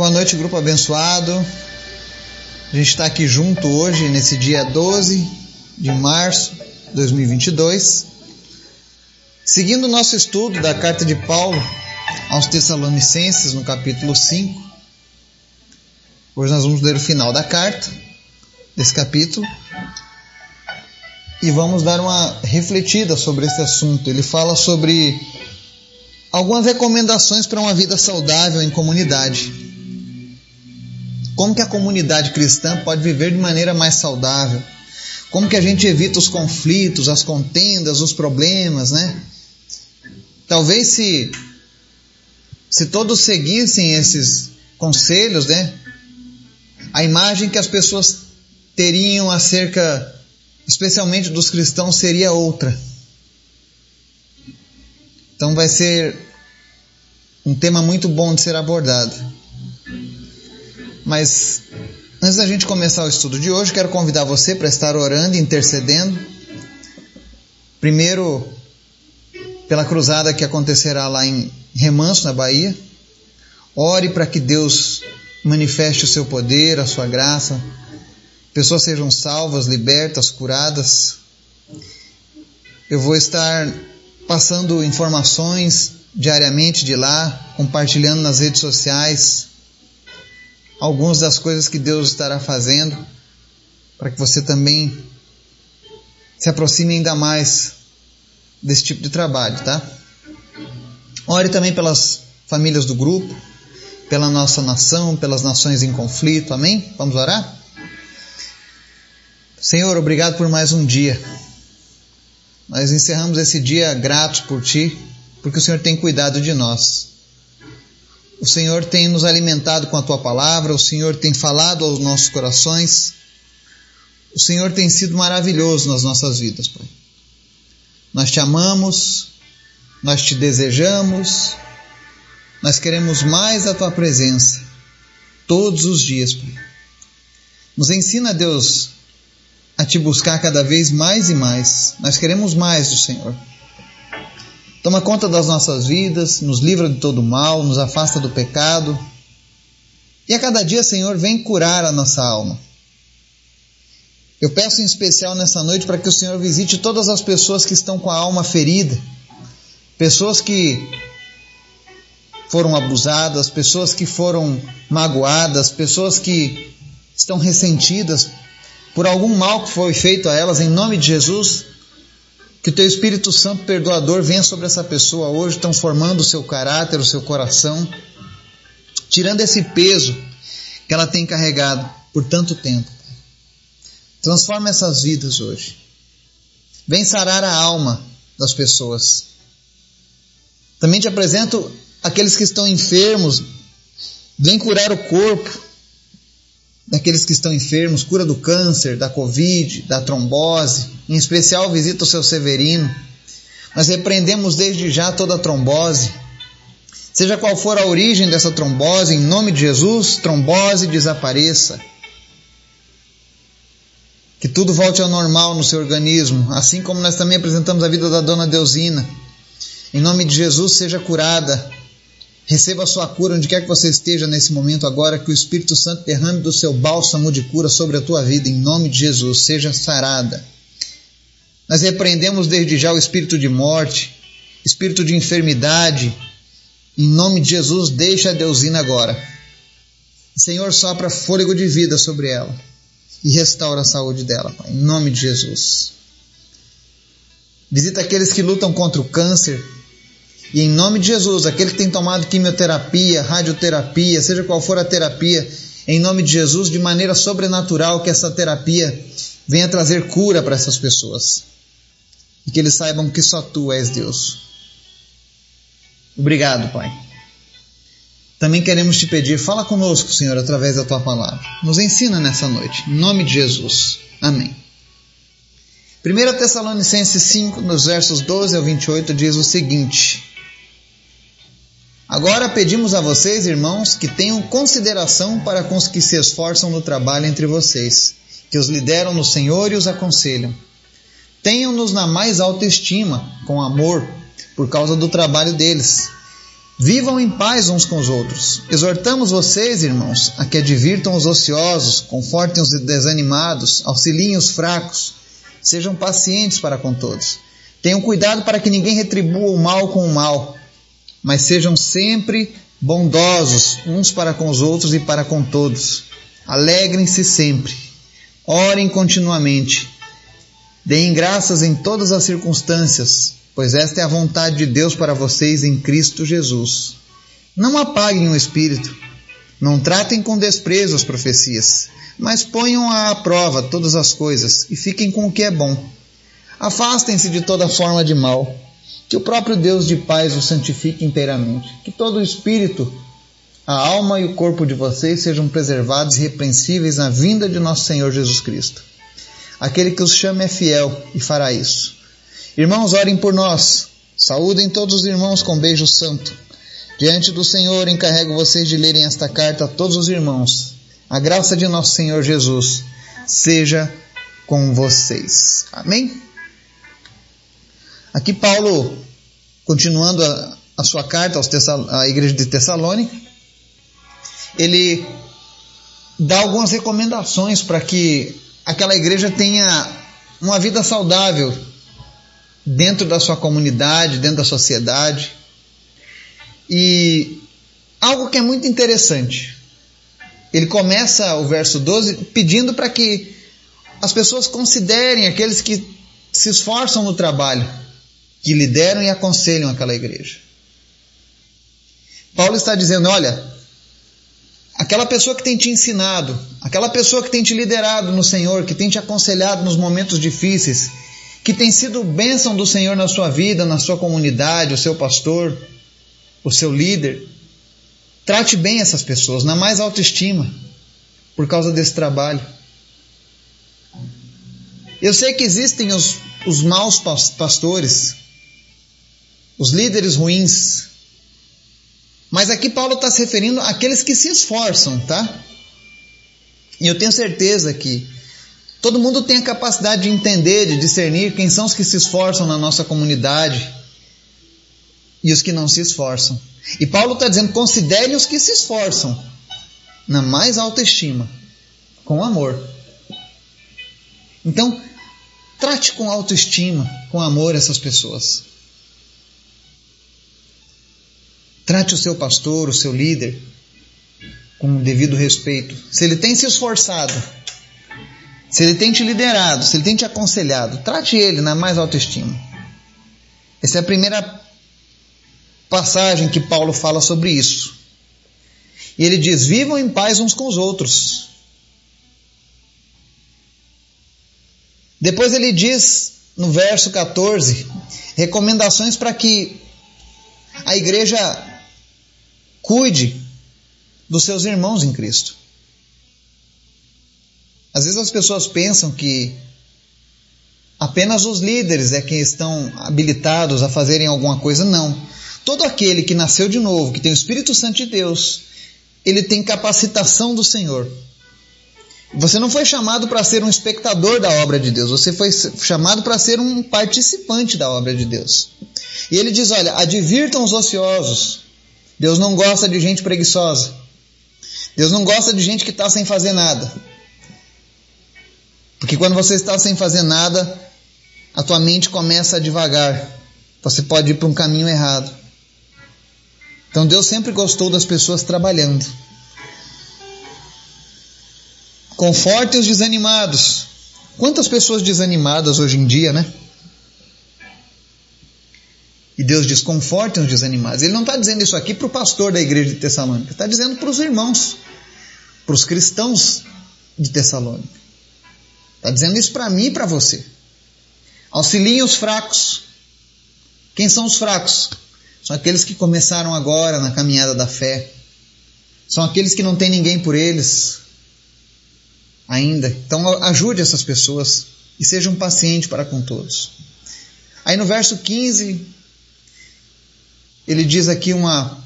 Boa noite, grupo abençoado. A gente está aqui junto hoje, nesse dia 12 de março de 2022, seguindo o nosso estudo da carta de Paulo aos Tessalonicenses, no capítulo 5. Hoje nós vamos ler o final da carta, desse capítulo, e vamos dar uma refletida sobre esse assunto. Ele fala sobre algumas recomendações para uma vida saudável em comunidade. Como que a comunidade cristã pode viver de maneira mais saudável? Como que a gente evita os conflitos, as contendas, os problemas, né? Talvez se se todos seguissem esses conselhos, né? A imagem que as pessoas teriam acerca especialmente dos cristãos seria outra. Então vai ser um tema muito bom de ser abordado. Mas antes da gente começar o estudo de hoje, quero convidar você para estar orando e intercedendo. Primeiro, pela cruzada que acontecerá lá em Remanso, na Bahia. Ore para que Deus manifeste o seu poder, a sua graça, pessoas sejam salvas, libertas, curadas. Eu vou estar passando informações diariamente de lá, compartilhando nas redes sociais algumas das coisas que Deus estará fazendo para que você também se aproxime ainda mais desse tipo de trabalho, tá? Ore também pelas famílias do grupo, pela nossa nação, pelas nações em conflito, amém? Vamos orar? Senhor, obrigado por mais um dia. Nós encerramos esse dia gratos por Ti, porque o Senhor tem cuidado de nós. O Senhor tem nos alimentado com a Tua palavra, o Senhor tem falado aos nossos corações. O Senhor tem sido maravilhoso nas nossas vidas, Pai. Nós te amamos, nós te desejamos, nós queremos mais a Tua presença todos os dias, Pai. Nos ensina, Deus, a te buscar cada vez mais e mais. Nós queremos mais do Senhor. Toma conta das nossas vidas, nos livra de todo mal, nos afasta do pecado. E a cada dia, Senhor, vem curar a nossa alma. Eu peço em especial nessa noite para que o Senhor visite todas as pessoas que estão com a alma ferida, pessoas que foram abusadas, pessoas que foram magoadas, pessoas que estão ressentidas por algum mal que foi feito a elas, em nome de Jesus, que o teu Espírito Santo perdoador venha sobre essa pessoa hoje, transformando o seu caráter, o seu coração, tirando esse peso que ela tem carregado por tanto tempo. Transforma essas vidas hoje. Vem sarar a alma das pessoas. Também te apresento aqueles que estão enfermos. Vem curar o corpo daqueles que estão enfermos, cura do câncer, da covid, da trombose, em especial visita o seu Severino. Nós repreendemos desde já toda a trombose. Seja qual for a origem dessa trombose, em nome de Jesus, trombose desapareça. Que tudo volte ao normal no seu organismo, assim como nós também apresentamos a vida da dona Deusina. Em nome de Jesus, seja curada Receba a sua cura onde quer que você esteja nesse momento agora, que o Espírito Santo derrame do seu bálsamo de cura sobre a tua vida, em nome de Jesus, seja sarada. Nós repreendemos desde já o espírito de morte, espírito de enfermidade, em nome de Jesus, deixa a Deusina agora. Senhor, sopra fôlego de vida sobre ela e restaura a saúde dela, Pai, em nome de Jesus. Visita aqueles que lutam contra o câncer, e em nome de Jesus, aquele que tem tomado quimioterapia, radioterapia, seja qual for a terapia, em nome de Jesus, de maneira sobrenatural, que essa terapia venha trazer cura para essas pessoas. E que eles saibam que só tu és Deus. Obrigado, Pai. Também queremos te pedir, fala conosco, Senhor, através da tua palavra. Nos ensina nessa noite, em nome de Jesus. Amém. 1 Tessalonicenses 5, nos versos 12 ao 28, diz o seguinte: Agora pedimos a vocês, irmãos, que tenham consideração para com os que se esforçam no trabalho entre vocês, que os lideram no Senhor e os aconselham. Tenham-nos na mais alta estima, com amor, por causa do trabalho deles. Vivam em paz uns com os outros. Exortamos vocês, irmãos, a que advirtam os ociosos, confortem os desanimados, auxiliem os fracos, sejam pacientes para com todos. Tenham cuidado para que ninguém retribua o mal com o mal, mas sejam sempre bondosos uns para com os outros e para com todos. Alegrem-se sempre. Orem continuamente. Deem graças em todas as circunstâncias, pois esta é a vontade de Deus para vocês em Cristo Jesus. Não apaguem o espírito. Não tratem com desprezo as profecias, mas ponham à prova todas as coisas e fiquem com o que é bom. Afastem-se de toda forma de mal. Que o próprio Deus de paz os santifique inteiramente. Que todo o espírito, a alma e o corpo de vocês sejam preservados e repreensíveis na vinda de nosso Senhor Jesus Cristo. Aquele que os chama é fiel e fará isso. Irmãos, orem por nós. Saúdem todos os irmãos com beijo santo. Diante do Senhor, encarrego vocês de lerem esta carta a todos os irmãos. A graça de nosso Senhor Jesus seja com vocês. Amém? Aqui, Paulo, continuando a, a sua carta aos à igreja de Tessalônica, ele dá algumas recomendações para que aquela igreja tenha uma vida saudável dentro da sua comunidade, dentro da sociedade. E algo que é muito interessante. Ele começa o verso 12 pedindo para que as pessoas considerem aqueles que se esforçam no trabalho, que lideram e aconselham aquela igreja. Paulo está dizendo: olha, aquela pessoa que tem te ensinado, aquela pessoa que tem te liderado no Senhor, que tem te aconselhado nos momentos difíceis, que tem sido bênção do Senhor na sua vida, na sua comunidade, o seu pastor, o seu líder, trate bem essas pessoas, na mais autoestima, por causa desse trabalho. Eu sei que existem os, os maus pastores, os líderes ruins, mas aqui Paulo está se referindo àqueles que se esforçam, tá? E eu tenho certeza que Todo mundo tem a capacidade de entender, de discernir quem são os que se esforçam na nossa comunidade e os que não se esforçam. E Paulo está dizendo: considere os que se esforçam na mais alta estima, com amor. Então, trate com autoestima, com amor essas pessoas. Trate o seu pastor, o seu líder, com o devido respeito. Se ele tem se esforçado, se ele tem te liderado, se ele tem te aconselhado, trate ele na mais alta estima. Essa é a primeira passagem que Paulo fala sobre isso. E ele diz: vivam em paz uns com os outros. Depois ele diz, no verso 14, recomendações para que a igreja cuide dos seus irmãos em Cristo. Às vezes as pessoas pensam que apenas os líderes é que estão habilitados a fazerem alguma coisa. Não. Todo aquele que nasceu de novo, que tem o Espírito Santo de Deus, ele tem capacitação do Senhor. Você não foi chamado para ser um espectador da obra de Deus, você foi chamado para ser um participante da obra de Deus. E ele diz: olha, advirtam os ociosos. Deus não gosta de gente preguiçosa. Deus não gosta de gente que está sem fazer nada. Porque quando você está sem fazer nada, a tua mente começa a devagar. Você pode ir para um caminho errado. Então Deus sempre gostou das pessoas trabalhando. Conforte os desanimados. Quantas pessoas desanimadas hoje em dia, né? E Deus diz: confortem os desanimados. Ele não está dizendo isso aqui para o pastor da igreja de Tessalônica, está dizendo para os irmãos, para os cristãos de Tessalônica. Está dizendo isso para mim e para você. Auxiliem os fracos. Quem são os fracos? São aqueles que começaram agora na caminhada da fé. São aqueles que não tem ninguém por eles ainda. Então ajude essas pessoas e seja um paciente para com todos. Aí no verso 15, ele diz aqui uma,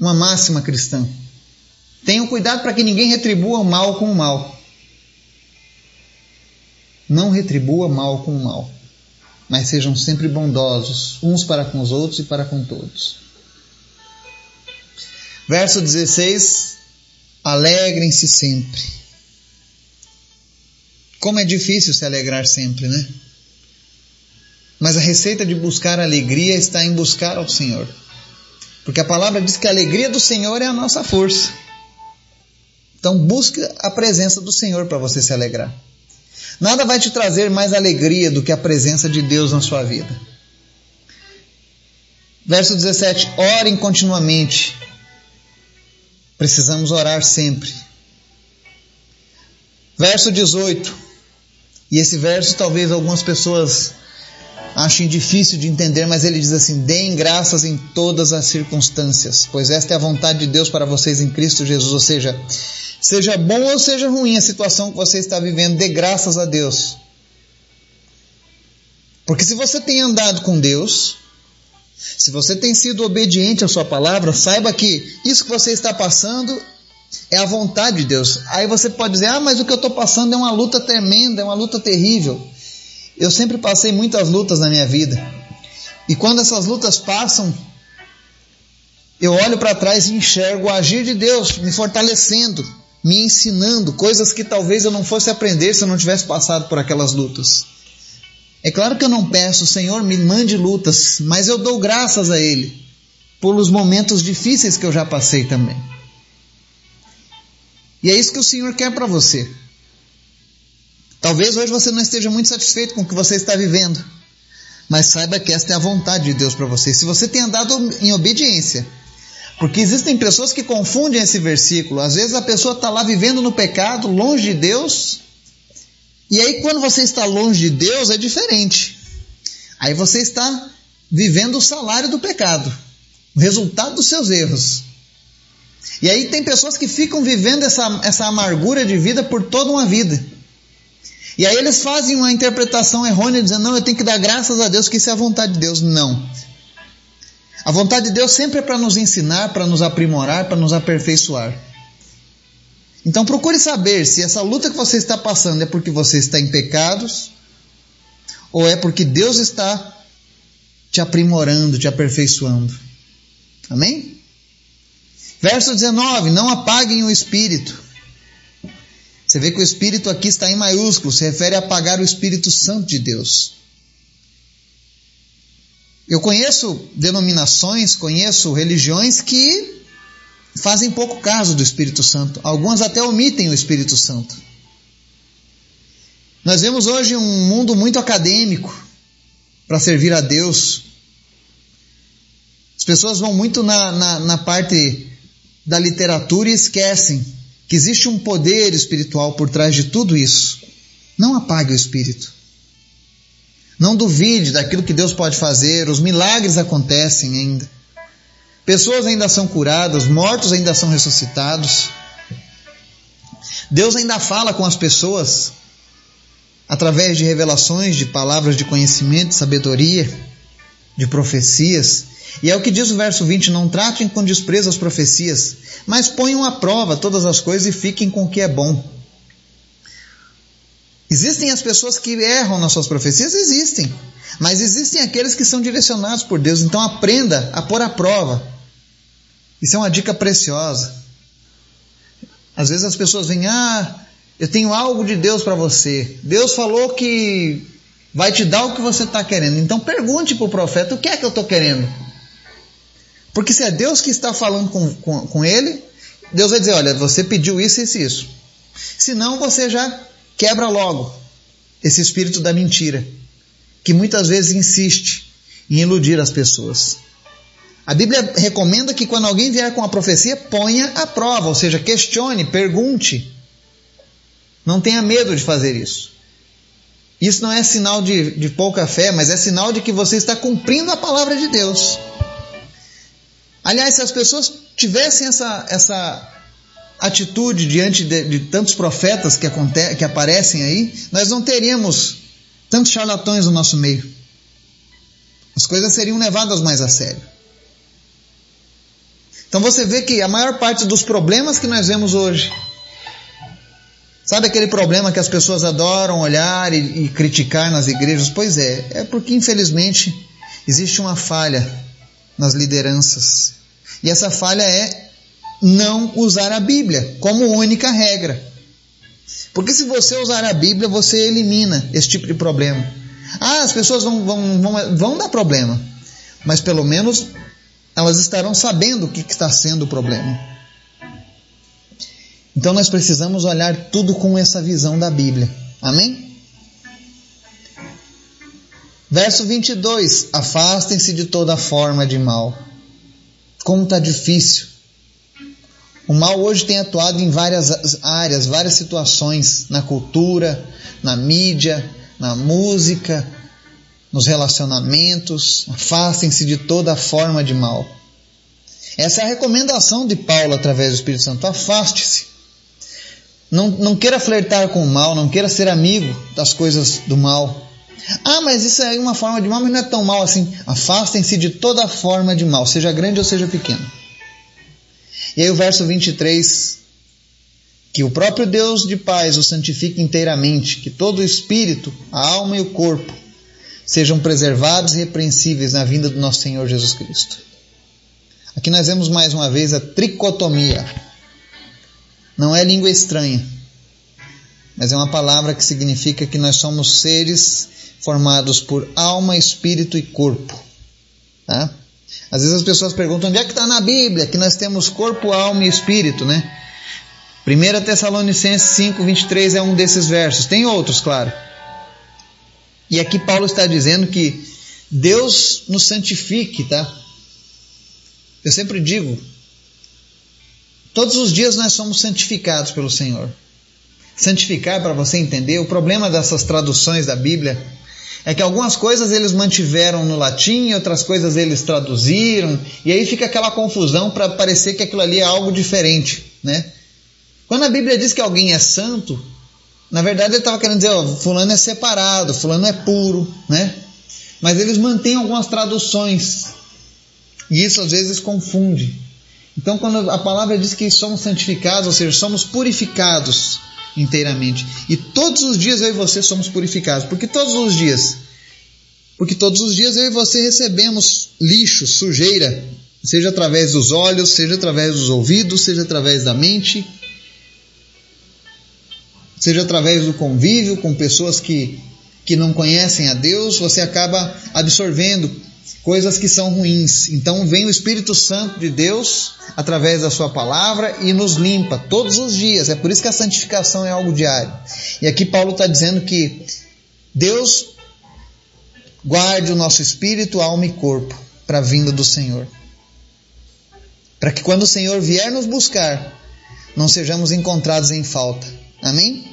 uma máxima cristã. Tenham cuidado para que ninguém retribua o mal com o mal. Não retribua mal com mal, mas sejam sempre bondosos, uns para com os outros e para com todos. Verso 16: Alegrem-se sempre. Como é difícil se alegrar sempre, né? Mas a receita de buscar alegria está em buscar ao Senhor. Porque a palavra diz que a alegria do Senhor é a nossa força. Então busque a presença do Senhor para você se alegrar. Nada vai te trazer mais alegria do que a presença de Deus na sua vida. Verso 17: Orem continuamente. Precisamos orar sempre. Verso 18. E esse verso talvez algumas pessoas achem difícil de entender, mas ele diz assim: deem graças em todas as circunstâncias, pois esta é a vontade de Deus para vocês em Cristo Jesus. Ou seja, seja bom ou seja ruim a situação que você está vivendo, dê graças a Deus. Porque se você tem andado com Deus, se você tem sido obediente à sua palavra, saiba que isso que você está passando é a vontade de Deus. Aí você pode dizer: "Ah, mas o que eu estou passando é uma luta tremenda, é uma luta terrível". Eu sempre passei muitas lutas na minha vida. E quando essas lutas passam, eu olho para trás e enxergo o agir de Deus me fortalecendo, me ensinando coisas que talvez eu não fosse aprender se eu não tivesse passado por aquelas lutas. É claro que eu não peço, Senhor, me mande lutas, mas eu dou graças a Ele pelos momentos difíceis que eu já passei também. E é isso que o Senhor quer para você. Talvez hoje você não esteja muito satisfeito com o que você está vivendo, mas saiba que esta é a vontade de Deus para você. Se você tem andado em obediência, porque existem pessoas que confundem esse versículo. Às vezes a pessoa está lá vivendo no pecado, longe de Deus, e aí quando você está longe de Deus é diferente. Aí você está vivendo o salário do pecado, o resultado dos seus erros. E aí tem pessoas que ficam vivendo essa, essa amargura de vida por toda uma vida. E aí eles fazem uma interpretação errônea, dizendo: não, eu tenho que dar graças a Deus que isso é a vontade de Deus. Não. A vontade de Deus sempre é para nos ensinar, para nos aprimorar, para nos aperfeiçoar. Então procure saber se essa luta que você está passando é porque você está em pecados ou é porque Deus está te aprimorando, te aperfeiçoando. Amém? Verso 19: Não apaguem o espírito. Você vê que o Espírito aqui está em maiúsculo, se refere a apagar o Espírito Santo de Deus. Eu conheço denominações, conheço religiões que fazem pouco caso do Espírito Santo. Algumas até omitem o Espírito Santo. Nós vemos hoje um mundo muito acadêmico para servir a Deus. As pessoas vão muito na, na, na parte da literatura e esquecem que existe um poder espiritual por trás de tudo isso. Não apague o espírito. Não duvide daquilo que Deus pode fazer, os milagres acontecem ainda. Pessoas ainda são curadas, mortos ainda são ressuscitados. Deus ainda fala com as pessoas através de revelações, de palavras de conhecimento, de sabedoria, de profecias. E é o que diz o verso 20: Não tratem com desprezo as profecias, mas ponham à prova todas as coisas e fiquem com o que é bom. Existem as pessoas que erram nas suas profecias? Existem. Mas existem aqueles que são direcionados por Deus. Então aprenda a pôr à prova. Isso é uma dica preciosa. Às vezes as pessoas vêm, ah, eu tenho algo de Deus para você. Deus falou que vai te dar o que você está querendo. Então pergunte para o profeta o que é que eu estou querendo. Porque se é Deus que está falando com, com, com ele, Deus vai dizer: olha, você pediu isso, isso e isso. Senão você já quebra logo esse espírito da mentira, que muitas vezes insiste em iludir as pessoas. A Bíblia recomenda que quando alguém vier com a profecia, ponha à prova, ou seja, questione, pergunte. Não tenha medo de fazer isso. Isso não é sinal de, de pouca fé, mas é sinal de que você está cumprindo a palavra de Deus. Aliás, se as pessoas tivessem essa, essa atitude diante de, de tantos profetas que, que aparecem aí, nós não teríamos tantos charlatões no nosso meio. As coisas seriam levadas mais a sério. Então você vê que a maior parte dos problemas que nós vemos hoje, sabe aquele problema que as pessoas adoram olhar e, e criticar nas igrejas? Pois é, é porque infelizmente existe uma falha nas lideranças. E essa falha é não usar a Bíblia como única regra. Porque se você usar a Bíblia, você elimina esse tipo de problema. Ah, as pessoas vão, vão, vão, vão dar problema, mas pelo menos elas estarão sabendo o que está sendo o problema. Então nós precisamos olhar tudo com essa visão da Bíblia. Amém? Verso 22: Afastem-se de toda forma de mal. Como está difícil. O mal hoje tem atuado em várias áreas, várias situações, na cultura, na mídia, na música, nos relacionamentos. Afastem-se de toda forma de mal. Essa é a recomendação de Paulo através do Espírito Santo. Afaste-se. Não, não queira flertar com o mal, não queira ser amigo das coisas do mal. Ah, mas isso é uma forma de mal, mas não é tão mal assim. Afastem-se de toda forma de mal, seja grande ou seja pequeno. E aí o verso 23, que o próprio Deus de paz o santifique inteiramente, que todo o espírito, a alma e o corpo sejam preservados e repreensíveis na vinda do nosso Senhor Jesus Cristo. Aqui nós vemos mais uma vez a tricotomia. Não é língua estranha, mas é uma palavra que significa que nós somos seres formados por alma, espírito e corpo. Tá? Às vezes as pessoas perguntam onde é que está na Bíblia que nós temos corpo, alma e espírito, né? 1 Tessalonicenses 5, 23 é um desses versos. Tem outros, claro. E aqui Paulo está dizendo que Deus nos santifique, tá? Eu sempre digo, todos os dias nós somos santificados pelo Senhor. Santificar, para você entender, o problema dessas traduções da Bíblia é que algumas coisas eles mantiveram no latim, outras coisas eles traduziram, e aí fica aquela confusão para parecer que aquilo ali é algo diferente, né? Quando a Bíblia diz que alguém é santo, na verdade ele estava querendo dizer, ó, fulano é separado, fulano é puro, né? Mas eles mantêm algumas traduções, e isso às vezes confunde. Então, quando a palavra diz que somos santificados, ou seja, somos purificados, inteiramente. E todos os dias eu e você somos purificados. Porque todos os dias. Porque todos os dias eu e você recebemos lixo, sujeira, seja através dos olhos, seja através dos ouvidos, seja através da mente, seja através do convívio com pessoas que, que não conhecem a Deus, você acaba absorvendo coisas que são ruins. Então vem o Espírito Santo de Deus através da sua palavra e nos limpa todos os dias. É por isso que a santificação é algo diário. E aqui Paulo está dizendo que Deus guarde o nosso espírito, alma e corpo para a vinda do Senhor. Para que quando o Senhor vier nos buscar, não sejamos encontrados em falta. Amém?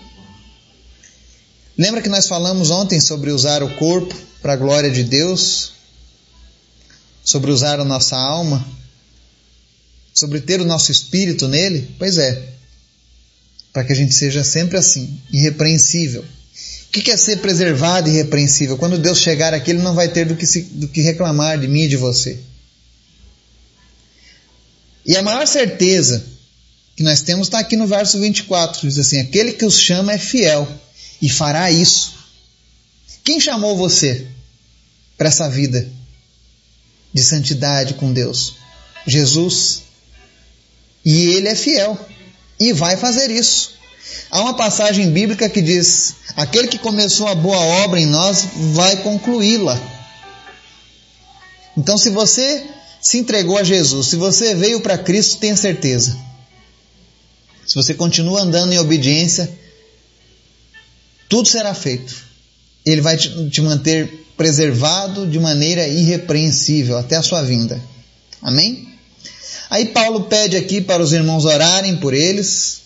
Lembra que nós falamos ontem sobre usar o corpo para a glória de Deus? Sobre usar a nossa alma, sobre ter o nosso espírito nele? Pois é, para que a gente seja sempre assim, irrepreensível. O que é ser preservado e irrepreensível? Quando Deus chegar aqui, Ele não vai ter do que, se, do que reclamar de mim e de você. E a maior certeza que nós temos está aqui no verso 24: diz assim: Aquele que os chama é fiel e fará isso. Quem chamou você para essa vida? De santidade com Deus? Jesus. E ele é fiel e vai fazer isso. Há uma passagem bíblica que diz: aquele que começou a boa obra em nós vai concluí-la. Então, se você se entregou a Jesus, se você veio para Cristo, tenha certeza. Se você continua andando em obediência, tudo será feito. Ele vai te manter preservado de maneira irrepreensível até a sua vinda. Amém? Aí Paulo pede aqui para os irmãos orarem por eles.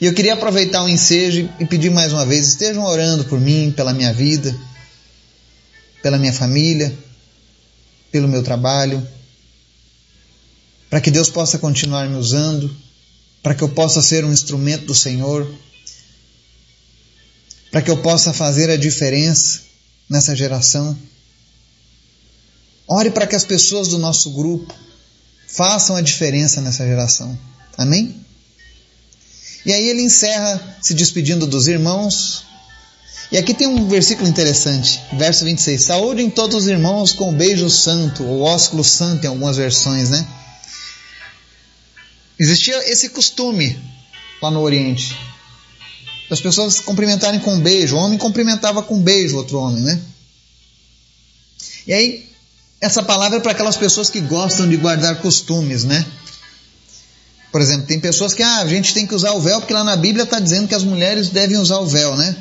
E eu queria aproveitar o ensejo e pedir mais uma vez: estejam orando por mim, pela minha vida, pela minha família, pelo meu trabalho, para que Deus possa continuar me usando, para que eu possa ser um instrumento do Senhor para que eu possa fazer a diferença nessa geração. Ore para que as pessoas do nosso grupo façam a diferença nessa geração. Amém? E aí ele encerra se despedindo dos irmãos. E aqui tem um versículo interessante, verso 26. Saúdem todos os irmãos com o beijo santo, ou ósculo santo em algumas versões, né? Existia esse costume lá no Oriente. As pessoas cumprimentarem com um beijo. O homem cumprimentava com um beijo outro homem, né? E aí, essa palavra é para aquelas pessoas que gostam de guardar costumes, né? Por exemplo, tem pessoas que ah, a gente tem que usar o véu porque lá na Bíblia está dizendo que as mulheres devem usar o véu, né?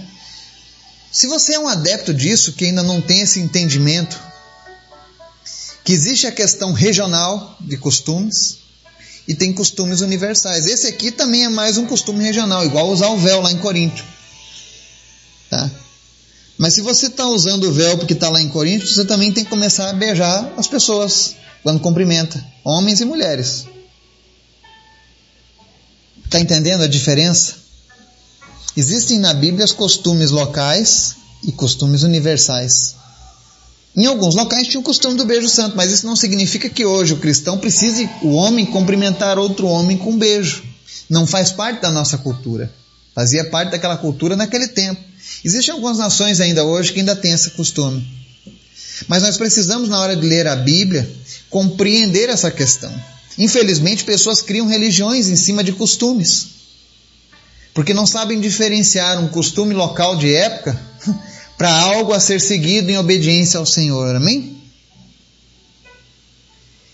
Se você é um adepto disso, que ainda não tem esse entendimento, que existe a questão regional de costumes e tem costumes universais. Esse aqui também é mais um costume regional, igual usar o véu lá em Corinto. Tá? Mas se você está usando o véu porque está lá em Corinto, você também tem que começar a beijar as pessoas quando cumprimenta, homens e mulheres. Está entendendo a diferença? Existem na Bíblia os costumes locais e costumes universais. Em alguns locais tinha o costume do beijo santo, mas isso não significa que hoje o cristão precise, o homem, cumprimentar outro homem com um beijo. Não faz parte da nossa cultura. Fazia parte daquela cultura naquele tempo. Existem algumas nações ainda hoje que ainda têm esse costume. Mas nós precisamos, na hora de ler a Bíblia, compreender essa questão. Infelizmente, pessoas criam religiões em cima de costumes, porque não sabem diferenciar um costume local de época para algo a ser seguido em obediência ao Senhor. Amém?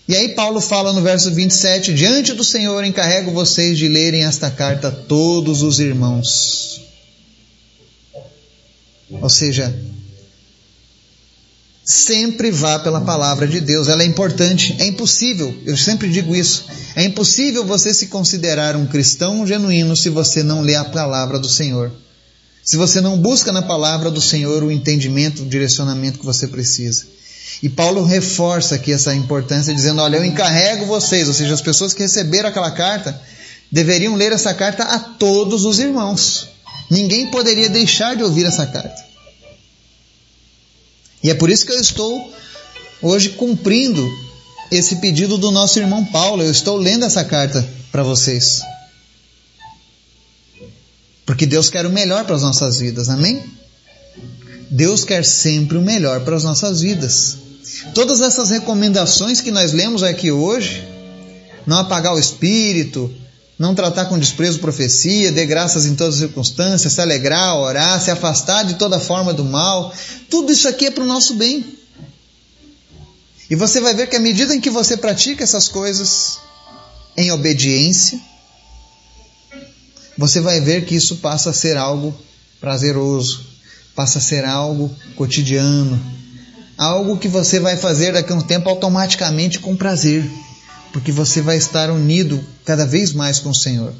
E aí Paulo fala no verso 27, diante do Senhor encarrego vocês de lerem esta carta todos os irmãos. Ou seja, sempre vá pela palavra de Deus. Ela é importante. É impossível, eu sempre digo isso. É impossível você se considerar um cristão genuíno se você não lê a palavra do Senhor. Se você não busca na palavra do Senhor o entendimento, o direcionamento que você precisa. E Paulo reforça aqui essa importância, dizendo: Olha, eu encarrego vocês, ou seja, as pessoas que receberam aquela carta, deveriam ler essa carta a todos os irmãos. Ninguém poderia deixar de ouvir essa carta. E é por isso que eu estou hoje cumprindo esse pedido do nosso irmão Paulo. Eu estou lendo essa carta para vocês. Porque Deus quer o melhor para as nossas vidas, amém? Deus quer sempre o melhor para as nossas vidas. Todas essas recomendações que nós lemos aqui hoje, não apagar o espírito, não tratar com desprezo profecia, dê graças em todas as circunstâncias, se alegrar, orar, se afastar de toda forma do mal. Tudo isso aqui é para o nosso bem. E você vai ver que à medida em que você pratica essas coisas em obediência, você vai ver que isso passa a ser algo prazeroso, passa a ser algo cotidiano, algo que você vai fazer daqui a um tempo automaticamente com prazer porque você vai estar unido cada vez mais com o Senhor.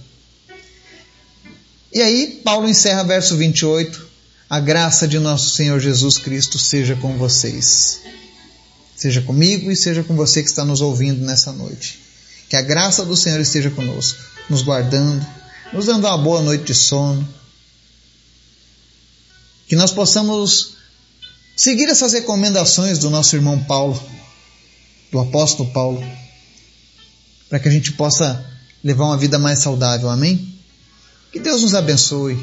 E aí, Paulo encerra verso 28. A graça de nosso Senhor Jesus Cristo seja com vocês. Seja comigo e seja com você que está nos ouvindo nessa noite. Que a graça do Senhor esteja conosco, nos guardando, nos dando uma boa noite de sono. Que nós possamos seguir essas recomendações do nosso irmão Paulo, do apóstolo Paulo para que a gente possa levar uma vida mais saudável. Amém? Que Deus nos abençoe.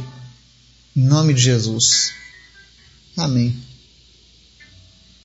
Em nome de Jesus. Amém.